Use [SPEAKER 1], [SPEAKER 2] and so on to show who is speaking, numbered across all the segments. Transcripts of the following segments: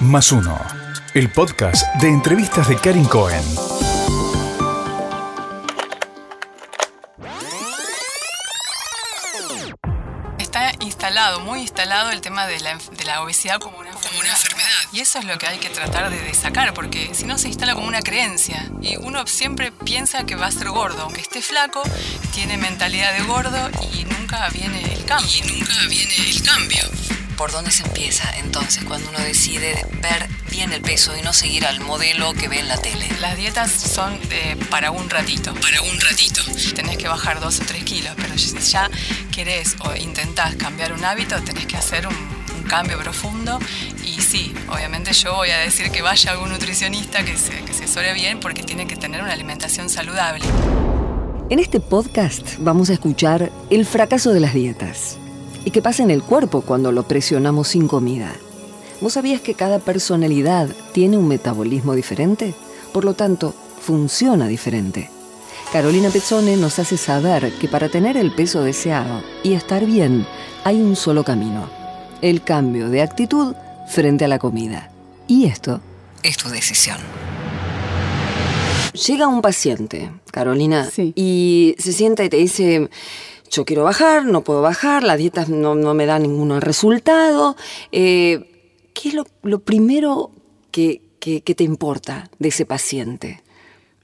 [SPEAKER 1] Más uno, el podcast de entrevistas de Karin Cohen.
[SPEAKER 2] Está instalado, muy instalado el tema de la, de la obesidad como una, como una enfermedad. Y eso es lo que hay que tratar de, de sacar, porque si no se instala como una creencia. Y uno siempre piensa que va a ser gordo, aunque esté flaco, tiene mentalidad de gordo y nunca viene el cambio. Y nunca viene el cambio.
[SPEAKER 3] ¿Por dónde se empieza entonces cuando uno decide ver bien el peso y no seguir al modelo que ve en la tele?
[SPEAKER 2] Las dietas son eh, para un ratito. Para un ratito. Tenés que bajar dos o tres kilos, pero si ya querés o intentás cambiar un hábito, tenés que hacer un, un cambio profundo. Y sí, obviamente yo voy a decir que vaya a algún nutricionista que se, que se asesore bien porque tiene que tener una alimentación saludable.
[SPEAKER 4] En este podcast vamos a escuchar el fracaso de las dietas y qué pasa en el cuerpo cuando lo presionamos sin comida. ¿Vos sabías que cada personalidad tiene un metabolismo diferente? Por lo tanto, funciona diferente. Carolina Pezzone nos hace saber que para tener el peso deseado y estar bien hay un solo camino, el cambio de actitud frente a la comida. Y esto
[SPEAKER 3] Es tu decisión.
[SPEAKER 4] Llega un paciente, Carolina,
[SPEAKER 2] Sí.
[SPEAKER 4] y se sienta y te dice, yo quiero bajar, no puedo bajar, la dieta no, no me da ningún resultado. Eh, ¿Qué es lo, lo primero que, que- que te importa de ese paciente?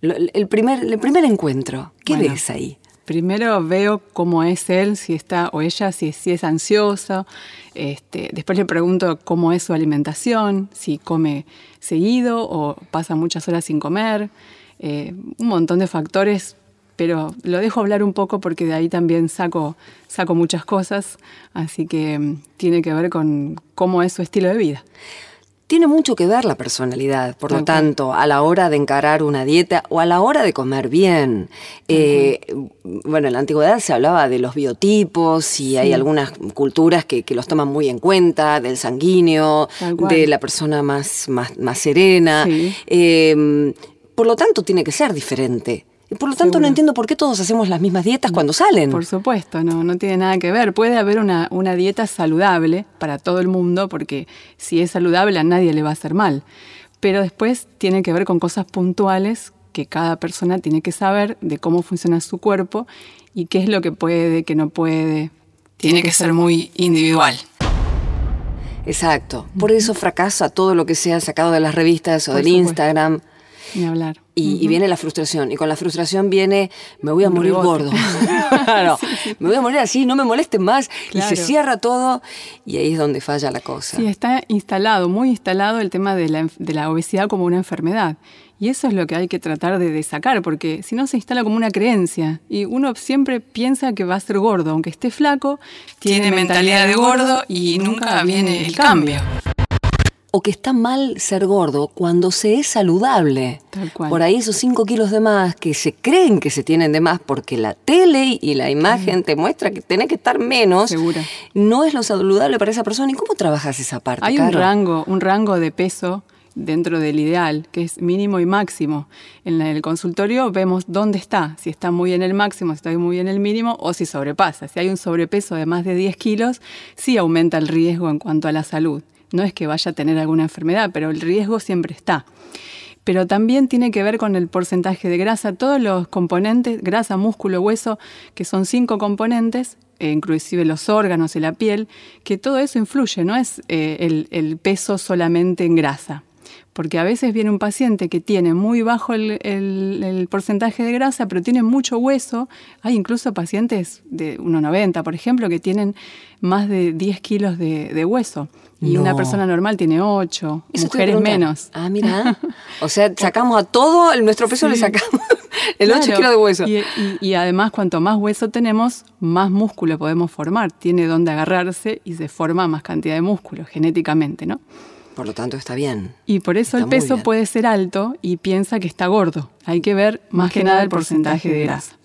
[SPEAKER 4] Lo- el, primer, el primer encuentro, ¿qué
[SPEAKER 2] Bueno.
[SPEAKER 4] ves ahí?
[SPEAKER 2] Primero veo cómo es él, si está o ella, si, si es ansiosa. Este, después le pregunto cómo es su alimentación, si come seguido o pasa muchas horas sin comer. Eh, un montón de factores, pero lo dejo hablar un poco porque de ahí también saco, saco muchas cosas. Así que mm, tiene que ver con cómo es su estilo de vida.
[SPEAKER 4] Tiene mucho que ver la personalidad, por lo tanto, a la hora de encarar una dieta o a la hora de comer bien. Eh, bueno, en la antigüedad se hablaba de los biotipos y hay algunas culturas que, que los toman muy en cuenta, del sanguíneo, de la persona más, más, más serena.
[SPEAKER 2] Sí.
[SPEAKER 4] Eh, por lo tanto, tiene que ser diferente. Por lo tanto, no entiendo por qué todos hacemos las mismas dietas cuando salen.
[SPEAKER 2] Por supuesto, no, no tiene nada que ver. Puede haber una, una dieta saludable para todo el mundo, porque si es saludable a nadie le va a hacer mal. Pero después tiene que ver con cosas puntuales que cada persona tiene que saber de cómo funciona su cuerpo y qué es lo que puede, qué no puede.
[SPEAKER 3] Tiene que ser muy individual.
[SPEAKER 4] Exacto. Por eso fracasa todo lo que sea sacado de las revistas o
[SPEAKER 2] Por
[SPEAKER 4] del
[SPEAKER 2] supuesto.
[SPEAKER 4] Instagram.
[SPEAKER 2] Ni hablar.
[SPEAKER 4] Y, y viene la frustración. Y con la frustración viene, me voy a
[SPEAKER 2] Un
[SPEAKER 4] morir
[SPEAKER 2] rebote.
[SPEAKER 4] gordo. me voy a morir así, no me molesten más. Y se cierra todo y ahí es donde falla la cosa.
[SPEAKER 2] Sí, está instalado, muy instalado el tema de la, enf- de la obesidad como una enfermedad. Y eso es lo que hay que tratar de, de sacar, porque si no se instala como una creencia. Y uno siempre piensa que va a ser gordo, aunque esté flaco, tiene, mentalidad de gordo y nunca viene el cambio.
[SPEAKER 4] O que está mal ser gordo cuando se es saludable.
[SPEAKER 2] Tal cual.
[SPEAKER 4] Por ahí esos 5 kilos de más que se creen que se tienen de más porque la tele y la imagen te muestra que tenés que estar menos. No es lo saludable para esa persona. ¿Y cómo trabajas esa parte?
[SPEAKER 2] Hay un rango, un rango de peso dentro del ideal, que es mínimo y máximo. En el consultorio vemos dónde está, si está muy en el máximo, si está muy en el mínimo o si sobrepasa. Si hay un sobrepeso de más de 10 kilos, sí aumenta el riesgo en cuanto a la salud. No es que vaya a tener alguna enfermedad, pero el riesgo siempre está. Pero también tiene que ver con el porcentaje de grasa, todos los componentes, grasa, músculo, hueso, que son cinco componentes, eh, inclusive los órganos y la piel, que todo eso influye, no es eh, el, peso solamente en grasa. Porque a veces viene un paciente que tiene muy bajo el, porcentaje de grasa, pero tiene mucho hueso. Hay incluso pacientes de 1,90, por ejemplo, que tienen más de 10 kilos de hueso. Y
[SPEAKER 4] No.
[SPEAKER 2] una persona normal tiene 8,
[SPEAKER 4] Eso
[SPEAKER 2] mujeres menos.
[SPEAKER 4] Ah, mira. O sea, sacamos a todo, el- nuestro peso le sacamos el 8
[SPEAKER 2] Claro.
[SPEAKER 4] kilos de hueso.
[SPEAKER 2] Y, y- y además, cuanto más hueso tenemos, más músculo podemos formar. Tiene donde agarrarse y se forma más cantidad de músculo genéticamente, ¿no?
[SPEAKER 4] Por lo tanto, está bien.
[SPEAKER 2] Y por eso
[SPEAKER 4] Está
[SPEAKER 2] el peso puede ser alto y piensa que está gordo. Hay que ver más que nada el porcentaje de grasa.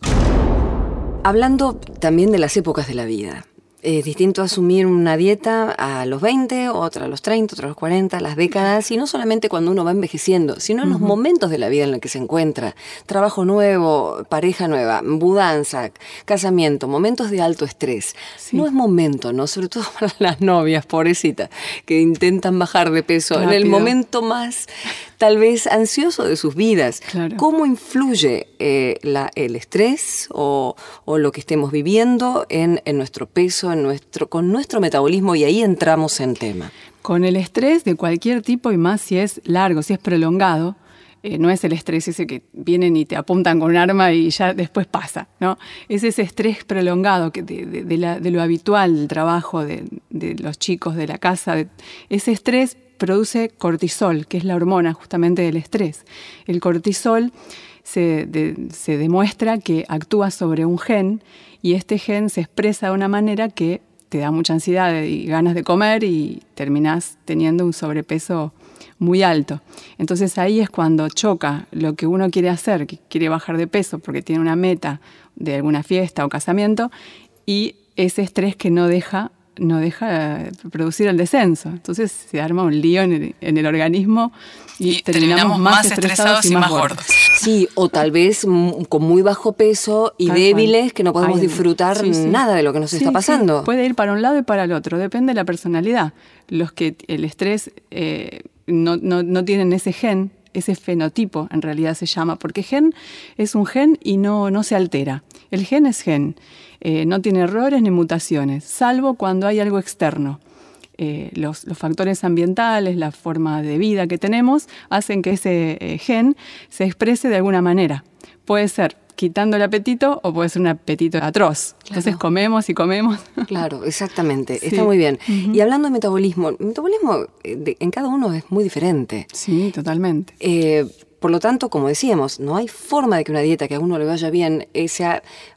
[SPEAKER 4] Hablando también de las épocas de la vida. Es distinto asumir una dieta a los 20, otra a los 30, otra a los 40, las décadas, y no solamente cuando uno va envejeciendo, sino en los momentos de la vida en los que se encuentra. Trabajo nuevo, pareja nueva, mudanza, casamiento, momentos de alto estrés.
[SPEAKER 2] Sí.
[SPEAKER 4] No es momento, ¿no? Sobre todo para las novias, pobrecitas, que intentan bajar de peso en el momento más, tal vez, ansioso de sus vidas.
[SPEAKER 2] Claro.
[SPEAKER 4] ¿Cómo influye eh, la- el estrés o, o lo que estemos viviendo en, en nuestro peso, en nuestro, con nuestro metabolismo? Y ahí entramos en tema.
[SPEAKER 2] Con el estrés de cualquier tipo y más si es largo, si es prolongado, eh, no es el estrés ese que vienen y te apuntan con un arma y ya después pasa, ¿no? Es ese estrés prolongado que de, de- de la- de lo habitual del trabajo, de, los chicos, de la casa. ese estrés produce cortisol, que es la hormona justamente del estrés. El cortisol se, de- se demuestra que actúa sobre un gen y este gen se expresa de una manera que te da mucha ansiedad y ganas de comer y terminás teniendo un sobrepeso muy alto. Entonces ahí es cuando choca lo que uno quiere hacer, que quiere bajar de peso porque tiene una meta de alguna fiesta o casamiento y ese estrés que no deja no deja producir el descenso. Entonces se arma un lío en el, en el organismo y, terminamos, más estresados y más gordos.
[SPEAKER 4] Sí, o tal vez con muy bajo peso y
[SPEAKER 2] Tal
[SPEAKER 4] débiles
[SPEAKER 2] cual.
[SPEAKER 4] que no podemos
[SPEAKER 2] Ay,
[SPEAKER 4] disfrutar
[SPEAKER 2] sí, sí.
[SPEAKER 4] nada de lo que nos
[SPEAKER 2] Sí,
[SPEAKER 4] está
[SPEAKER 2] sí,
[SPEAKER 4] pasando.
[SPEAKER 2] Puede ir para un lado y para el otro, depende de la personalidad. Los que el estrés eh, no, no- no tienen ese gen, ese fenotipo en realidad se llama, porque gen es un gen y no, no se altera. El gen es gen, eh, no tiene errores ni mutaciones, salvo cuando hay algo externo. Eh, los, factores ambientales, la forma de vida que tenemos, hacen que ese eh, gen se exprese de alguna manera. Puede ser quitando el apetito o puede ser un apetito atroz. Entonces comemos y comemos.
[SPEAKER 4] Claro, exactamente.
[SPEAKER 2] Sí.
[SPEAKER 4] Está muy bien. Y hablando de metabolismo, el metabolismo eh, en cada uno es muy diferente.
[SPEAKER 2] Sí, totalmente.
[SPEAKER 4] Eh, por lo tanto, como decíamos, no hay forma de que una dieta que a uno le vaya bien eh, sea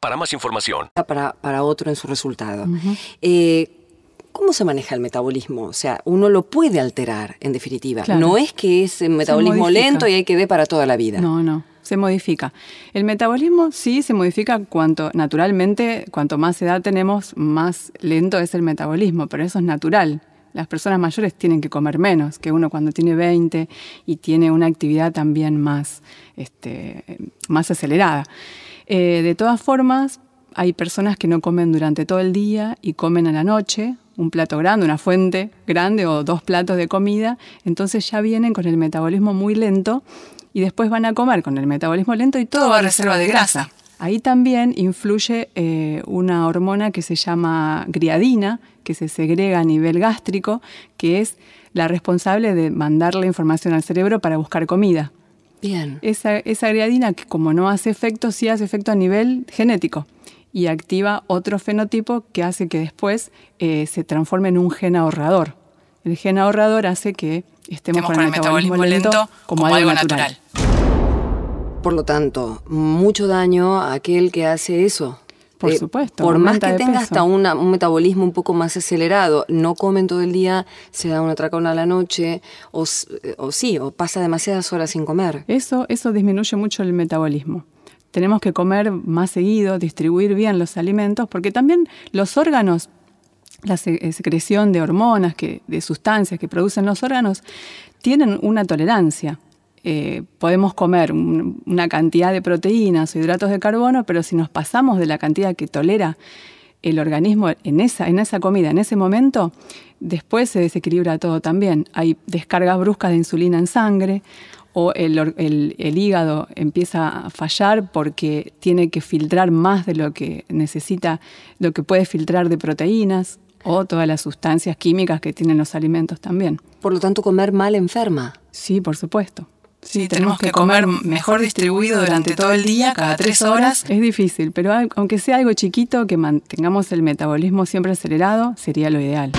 [SPEAKER 5] para más información.
[SPEAKER 4] para, para otro en su resultado. Eh, ¿Cómo se maneja el metabolismo? O sea, uno lo puede alterar, en definitiva.
[SPEAKER 2] Claro.
[SPEAKER 4] No es que es un metabolismo
[SPEAKER 2] modifica.
[SPEAKER 4] lento y hay que ver para toda la vida.
[SPEAKER 2] No, no, se modifica. El metabolismo sí se modifica cuanto, naturalmente, cuanto más edad tenemos, más lento es el metabolismo, pero eso es natural. Las personas mayores tienen que comer menos que uno cuando tiene 20 y tiene una actividad también más, este, más acelerada. Eh, de todas formas, hay personas que no comen durante todo el día y comen a la noche, un plato grande, una fuente grande o dos platos de comida, entonces ya vienen con el metabolismo muy lento y después van a comer con el metabolismo lento y todo, va a reserva de grasa. Ahí también influye eh, una hormona que se llama griadina, que se segrega a nivel gástrico, que es la responsable de mandar la información al cerebro para buscar comida.
[SPEAKER 4] Bien.
[SPEAKER 2] Esa, esa griadina, que como no hace efecto, sí hace efecto a nivel genético y activa otro fenotipo que hace que después eh, se transforme en un gen ahorrador. El gen ahorrador hace que estemos con, el metabolismo, lento, como, algo natural.
[SPEAKER 4] Por lo tanto, mucho daño a aquel que hace eso.
[SPEAKER 2] Por
[SPEAKER 4] Eh,
[SPEAKER 2] supuesto,
[SPEAKER 4] Por más que tenga
[SPEAKER 2] peso.
[SPEAKER 4] hasta una- un metabolismo un poco más acelerado, no comen todo el día, se da una tracona a la noche, o, eh, o sí, o pasa demasiadas horas sin comer.
[SPEAKER 2] Eso, eso disminuye mucho el metabolismo. Tenemos que comer más seguido, distribuir bien los alimentos, porque también los órganos, la eh, secreción de hormonas, que, de sustancias que producen los órganos, tienen una tolerancia. Eh, podemos comer un- una cantidad de proteínas o hidratos de carbono, pero si nos pasamos de la cantidad que tolera el organismo en esa, en esa comida, en ese momento, después se desequilibra todo también. Hay descargas bruscas de insulina en sangre o el, or- el- el hígado empieza a fallar porque tiene que filtrar más de lo que necesita, lo que puede filtrar de proteínas. o todas las sustancias químicas que tienen los alimentos también.
[SPEAKER 4] Por lo tanto, comer mal enferma.
[SPEAKER 2] Sí, por supuesto. Sí, tenemos que comer mejor distribuido durante todo el día, cada tres horas. Es difícil, pero aunque sea algo chiquito, que mantengamos el metabolismo siempre acelerado, sería lo ideal.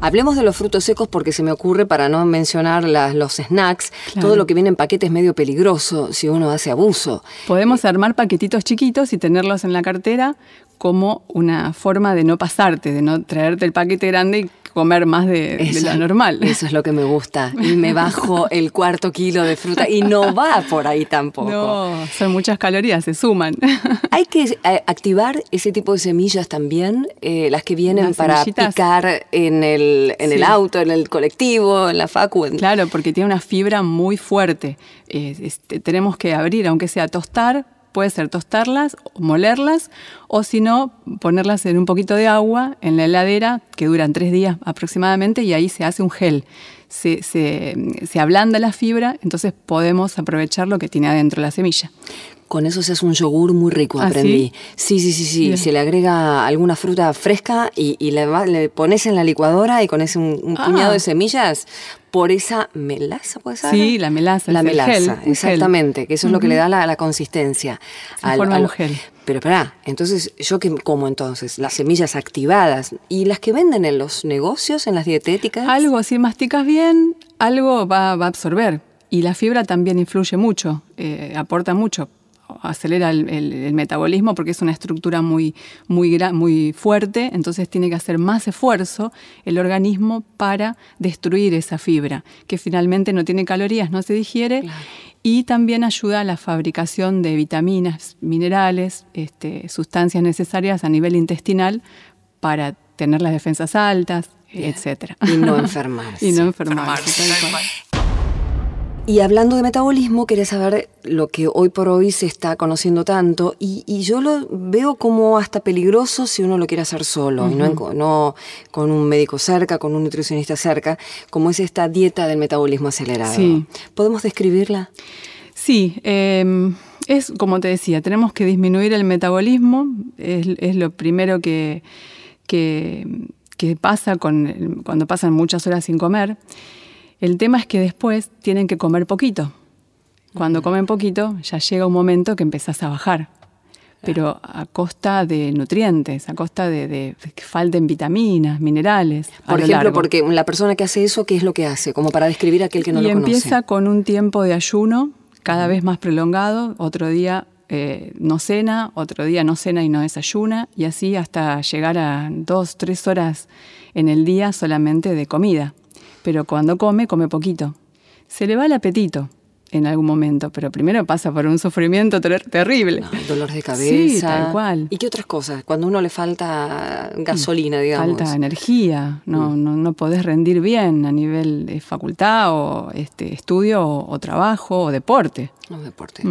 [SPEAKER 4] Hablemos de los frutos secos porque se me ocurre, para no mencionar los snacks, todo lo que viene en paquete es medio peligroso si uno hace abuso.
[SPEAKER 2] Podemos armar paquetitos chiquitos y tenerlos en la cartera como una forma de no pasarte, de no traerte el paquete grande y comer más de, lo normal.
[SPEAKER 4] Eso es lo que me gusta. Y me bajo el cuarto kilo de fruta y no va por ahí tampoco.
[SPEAKER 2] No, son muchas calorías, se suman.
[SPEAKER 4] Hay que eh, activar ese tipo de semillas también, eh, las que vienen para picar en el, en el auto, en el colectivo, en la facu.
[SPEAKER 2] Claro, porque tiene una fibra muy fuerte. Este, tenemos que abrir, aunque sea tostar, puede ser tostarlas, molerlas, o si no, ponerlas en un poquito de agua en la heladera, que duran tres días aproximadamente, y ahí se hace un gel. Se, se, ablanda la fibra, entonces podemos aprovechar lo que tiene adentro la semilla.
[SPEAKER 4] Con eso se hace un yogur muy rico, ¿Ah, aprendí. sí? sí, sí, sí, Se le agrega alguna fruta fresca y, le, pones en la licuadora y con ese un, ah. puñado de semillas por esa melaza, ¿puede ser?
[SPEAKER 2] Sí, la melaza.
[SPEAKER 4] La melaza, exactamente, que eso es lo que le da la, consistencia.
[SPEAKER 2] al, forma gel.
[SPEAKER 4] Pero pará, entonces, ¿yo qué como entonces? Las semillas activadas y las que venden en los negocios, en las dietéticas.
[SPEAKER 2] Algo, si masticas bien, algo va, va a absorber. Y la fibra también influye mucho, eh, aporta mucho acelera el, metabolismo porque es una estructura muy, muy, muy fuerte, entonces tiene que hacer más esfuerzo el organismo para destruir esa fibra, que finalmente no tiene calorías, no se digiere. Y también ayuda a la fabricación de vitaminas, minerales, este, sustancias necesarias a nivel intestinal para tener las defensas altas, etc.
[SPEAKER 4] Y no enfermarse.
[SPEAKER 2] y no enfermarse.
[SPEAKER 4] Y hablando de metabolismo, quería saber lo que hoy por hoy se está conociendo tanto y, yo lo veo como hasta peligroso si uno lo quiere hacer solo y no, no, con un médico cerca, con un nutricionista cerca, como es esta dieta del metabolismo acelerado. Sí. ¿Podemos describirla?
[SPEAKER 2] Sí, em, es como te decía, tenemos que disminuir el metabolismo, es, lo primero que, que, pasa con, cuando pasan muchas horas sin comer. El tema es que después tienen que comer poquito. Cuando comen poquito, ya llega un momento que empezás a bajar, pero a costa de nutrientes, a costa de, que falten vitaminas, minerales.
[SPEAKER 4] Por ejemplo, porque la persona que hace eso, ¿qué es lo que hace? Como para describir a aquel que no lo
[SPEAKER 2] conoce. Y empieza con un tiempo de ayuno cada vez más prolongado, otro día eh, no cena, otro día no cena y no desayuna, y así hasta llegar a dos, tres horas en el día solamente de comida pero cuando come, come poquito. Se le va el apetito en algún momento, pero primero pasa por un sufrimiento terrible.
[SPEAKER 4] No, dolor de cabeza.
[SPEAKER 2] Sí, tal cual.
[SPEAKER 4] ¿Y qué otras cosas? Cuando uno le falta gasolina, digamos.
[SPEAKER 2] Falta energía, no, mm. no, no, podés rendir bien a nivel de facultad o este, estudio o trabajo o deporte.
[SPEAKER 4] No, deporte.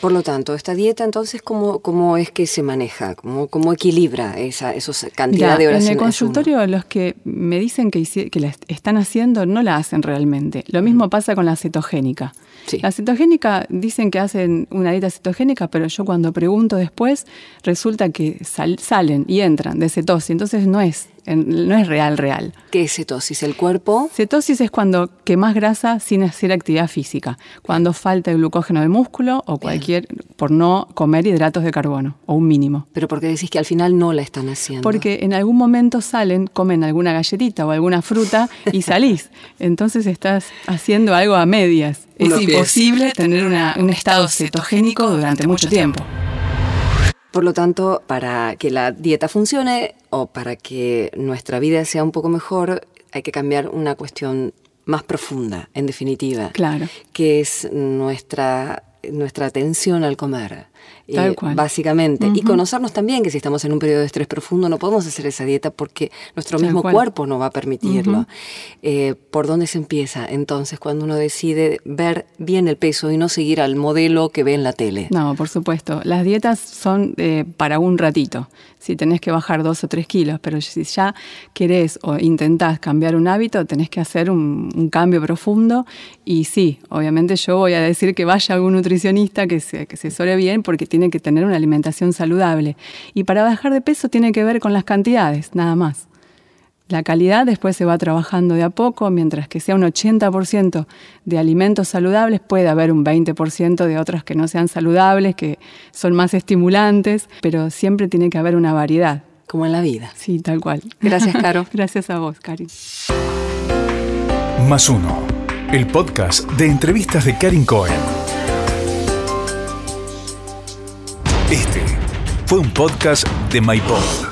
[SPEAKER 4] Por lo tanto, esta dieta entonces, ¿cómo, cómo es que se maneja? ¿Cómo, cómo equilibra esa esos cantidad de horas?
[SPEAKER 2] En el consultorio los que me dicen que, que la están haciendo no la hacen realmente. Lo mismo pasa con la cetogénica. La cetogénica dicen que hacen una dieta cetogénica, pero yo cuando pregunto después resulta que salen y entran de cetosis, entonces no es no es real, real.
[SPEAKER 4] ¿Qué es cetosis? ¿El cuerpo?
[SPEAKER 2] Cetosis es cuando quemas grasa sin hacer actividad física, cuando falta el glucógeno del músculo o cualquier, por no comer hidratos de carbono, o un mínimo.
[SPEAKER 4] Pero porque decís que al final no la están haciendo.
[SPEAKER 2] Porque en algún momento salen, comen alguna galletita o alguna fruta y salís. Entonces estás haciendo algo a medias. Es imposible tener un estado cetogénico durante mucho tiempo.
[SPEAKER 4] Por lo tanto, para que la dieta funcione o para que nuestra vida sea un poco mejor, hay que cambiar una cuestión más profunda, en definitiva.
[SPEAKER 2] Claro.
[SPEAKER 4] Que es nuestra, nuestra atención al comer. Eh, básicamente. Y conocernos también que si estamos en un periodo de estrés profundo no podemos hacer esa dieta porque nuestro mismo cuerpo no va a permitirlo. Eh, ¿Por dónde se empieza entonces cuando uno decide ver bien el peso y no seguir al modelo que ve en la tele?
[SPEAKER 2] No, por supuesto. Las dietas son eh, para un ratito. si tenés que bajar dos o tres kilos, pero si ya querés o intentás cambiar un hábito, tenés que hacer un, cambio profundo. Y sí, obviamente yo voy a decir que vaya algún nutricionista que se, que se bien porque tiene que tener una alimentación saludable. Y para bajar de peso tiene que ver con las cantidades, nada más. La calidad después se va trabajando de a poco, mientras que sea un 80% de alimentos saludables, puede haber un 20% de otros que no sean saludables, que son más estimulantes, pero siempre tiene que haber una variedad.
[SPEAKER 4] Como en la vida.
[SPEAKER 2] Sí, tal cual.
[SPEAKER 4] Gracias, Caro.
[SPEAKER 2] Gracias a vos, Karin.
[SPEAKER 1] Más uno, el podcast de entrevistas de Karin Cohen. Este fue un podcast de MyPod.